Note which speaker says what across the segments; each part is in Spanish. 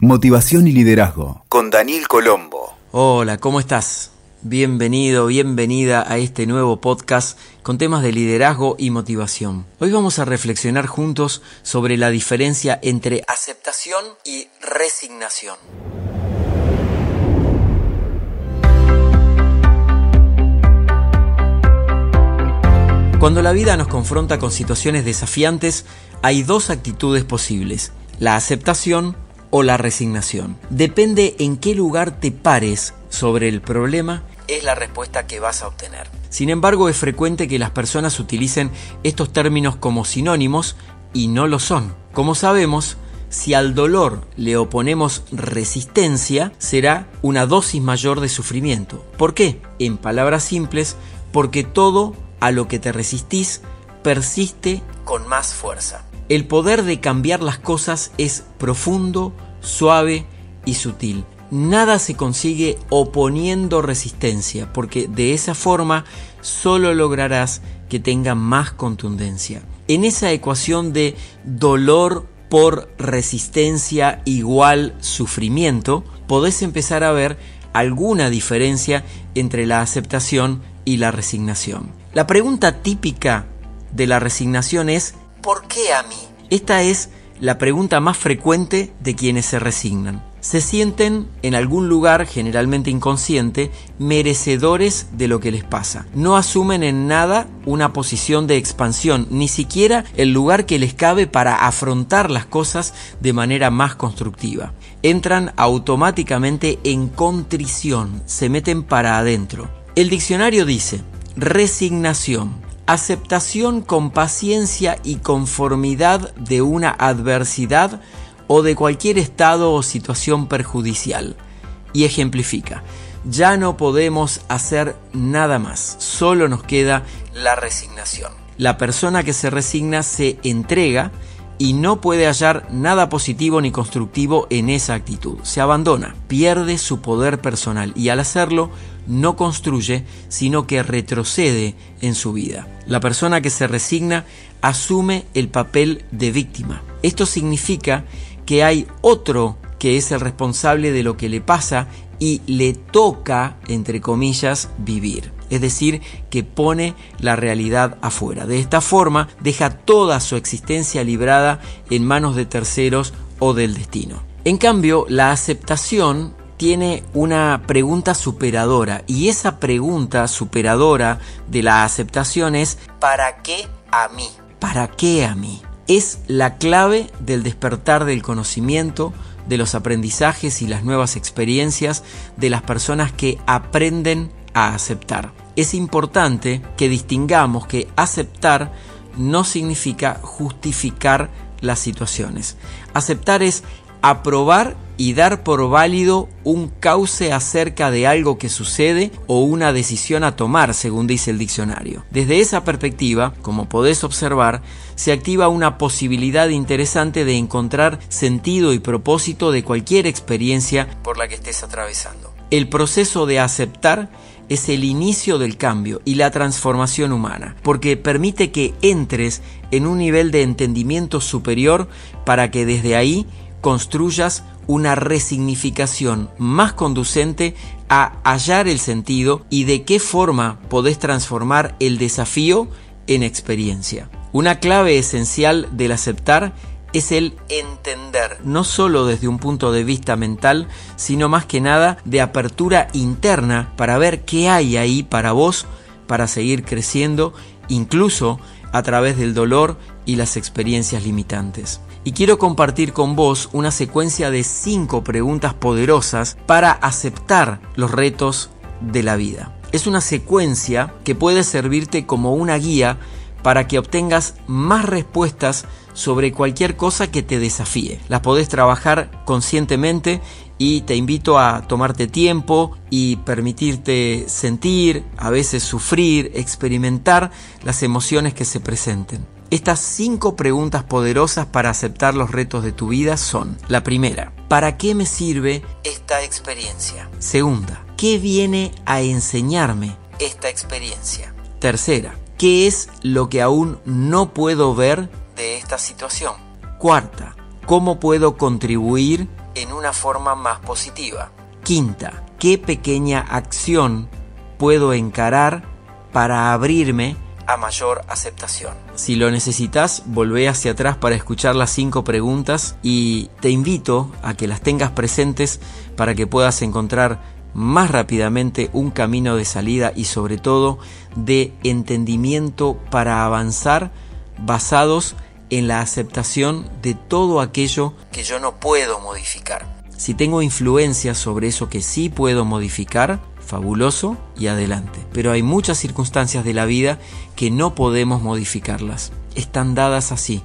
Speaker 1: Motivación y Liderazgo con Daniel Colombo.
Speaker 2: Hola, ¿cómo estás? Bienvenido, bienvenida a este nuevo podcast con temas de liderazgo y motivación. Hoy vamos a reflexionar juntos sobre la diferencia entre aceptación y resignación. Cuando la vida nos confronta con situaciones desafiantes, hay dos actitudes posibles, la aceptación o la resignación. Depende en qué lugar te pares sobre el problema, es la respuesta que vas a obtener. Sin embargo, es frecuente que las personas utilicen estos términos como sinónimos y no lo son. Como sabemos, si al dolor le oponemos resistencia, será una dosis mayor de sufrimiento. ¿Por qué? En palabras simples, porque todo a lo que te resistís persiste con más fuerza. El poder de cambiar las cosas es profundo, suave y sutil. Nada se consigue oponiendo resistencia, porque de esa forma solo lograrás que tenga más contundencia. En esa ecuación de dolor por resistencia igual sufrimiento, podés empezar a ver alguna diferencia entre la aceptación y la resignación. La pregunta típica de la resignación es ¿por qué a mí? Esta es la pregunta más frecuente de quienes se resignan. Se sienten en algún lugar, generalmente inconsciente, merecedores de lo que les pasa. No asumen en nada una posición de expansión, ni siquiera el lugar que les cabe para afrontar las cosas de manera más constructiva. Entran automáticamente en contrición, se meten para adentro. El diccionario dice, resignación aceptación con paciencia y conformidad de una adversidad o de cualquier estado o situación perjudicial. Y ejemplifica, ya no podemos hacer nada más, solo nos queda la resignación. La persona que se resigna se entrega y no puede hallar nada positivo ni constructivo en esa actitud. Se abandona, pierde su poder personal y al hacerlo no construye, sino que retrocede en su vida. La persona que se resigna asume el papel de víctima. Esto significa que hay otro que es el responsable de lo que le pasa y le toca, entre comillas, vivir es decir, que pone la realidad afuera. De esta forma, deja toda su existencia librada en manos de terceros o del destino. En cambio, la aceptación tiene una pregunta superadora y esa pregunta superadora de la aceptación es ¿para qué a mí? ¿Para qué a mí? Es la clave del despertar del conocimiento, de los aprendizajes y las nuevas experiencias de las personas que aprenden aceptar. Es importante que distingamos que aceptar no significa justificar las situaciones. Aceptar es aprobar y dar por válido un cauce acerca de algo que sucede o una decisión a tomar, según dice el diccionario. Desde esa perspectiva, como podés observar, se activa una posibilidad interesante de encontrar sentido y propósito de cualquier experiencia por la que estés atravesando. El proceso de aceptar es el inicio del cambio y la transformación humana, porque permite que entres en un nivel de entendimiento superior para que desde ahí construyas una resignificación más conducente a hallar el sentido y de qué forma podés transformar el desafío en experiencia. Una clave esencial del aceptar es el entender, no solo desde un punto de vista mental, sino más que nada de apertura interna para ver qué hay ahí para vos, para seguir creciendo, incluso a través del dolor y las experiencias limitantes. Y quiero compartir con vos una secuencia de cinco preguntas poderosas para aceptar los retos de la vida. Es una secuencia que puede servirte como una guía para que obtengas más respuestas sobre cualquier cosa que te desafíe. Las podés trabajar conscientemente y te invito a tomarte tiempo y permitirte sentir, a veces sufrir, experimentar las emociones que se presenten. Estas cinco preguntas poderosas para aceptar los retos de tu vida son, la primera, ¿para qué me sirve esta experiencia? Segunda, ¿qué viene a enseñarme esta experiencia? Tercera, ¿Qué es lo que aún no puedo ver de esta situación? Cuarta, ¿cómo puedo contribuir en una forma más positiva? Quinta, ¿qué pequeña acción puedo encarar para abrirme a mayor aceptación. Si lo necesitas, volvé hacia atrás para escuchar las cinco preguntas y te invito a que las tengas presentes para que puedas encontrar más rápidamente un camino de salida y sobre todo de entendimiento para avanzar basados en la aceptación de todo aquello que yo no puedo modificar. Si tengo influencia sobre eso que sí puedo modificar, fabuloso y adelante. Pero hay muchas circunstancias de la vida que no podemos modificarlas. Están dadas así.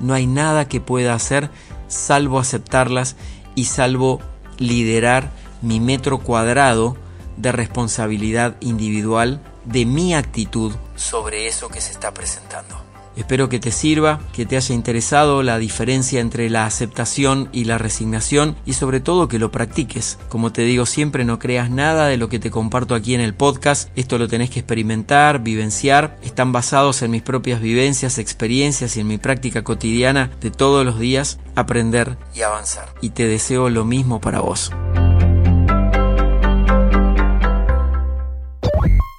Speaker 2: No hay nada que pueda hacer salvo aceptarlas y salvo liderar mi metro cuadrado de responsabilidad individual de mi actitud sobre eso que se está presentando. Espero que te sirva, que te haya interesado la diferencia entre la aceptación y la resignación y sobre todo que lo practiques. Como te digo siempre, no creas nada de lo que te comparto aquí en el podcast. Esto lo tenés que experimentar, vivenciar. Están basados en mis propias vivencias, experiencias y en mi práctica cotidiana de todos los días, aprender y avanzar. Y te deseo lo mismo para vos.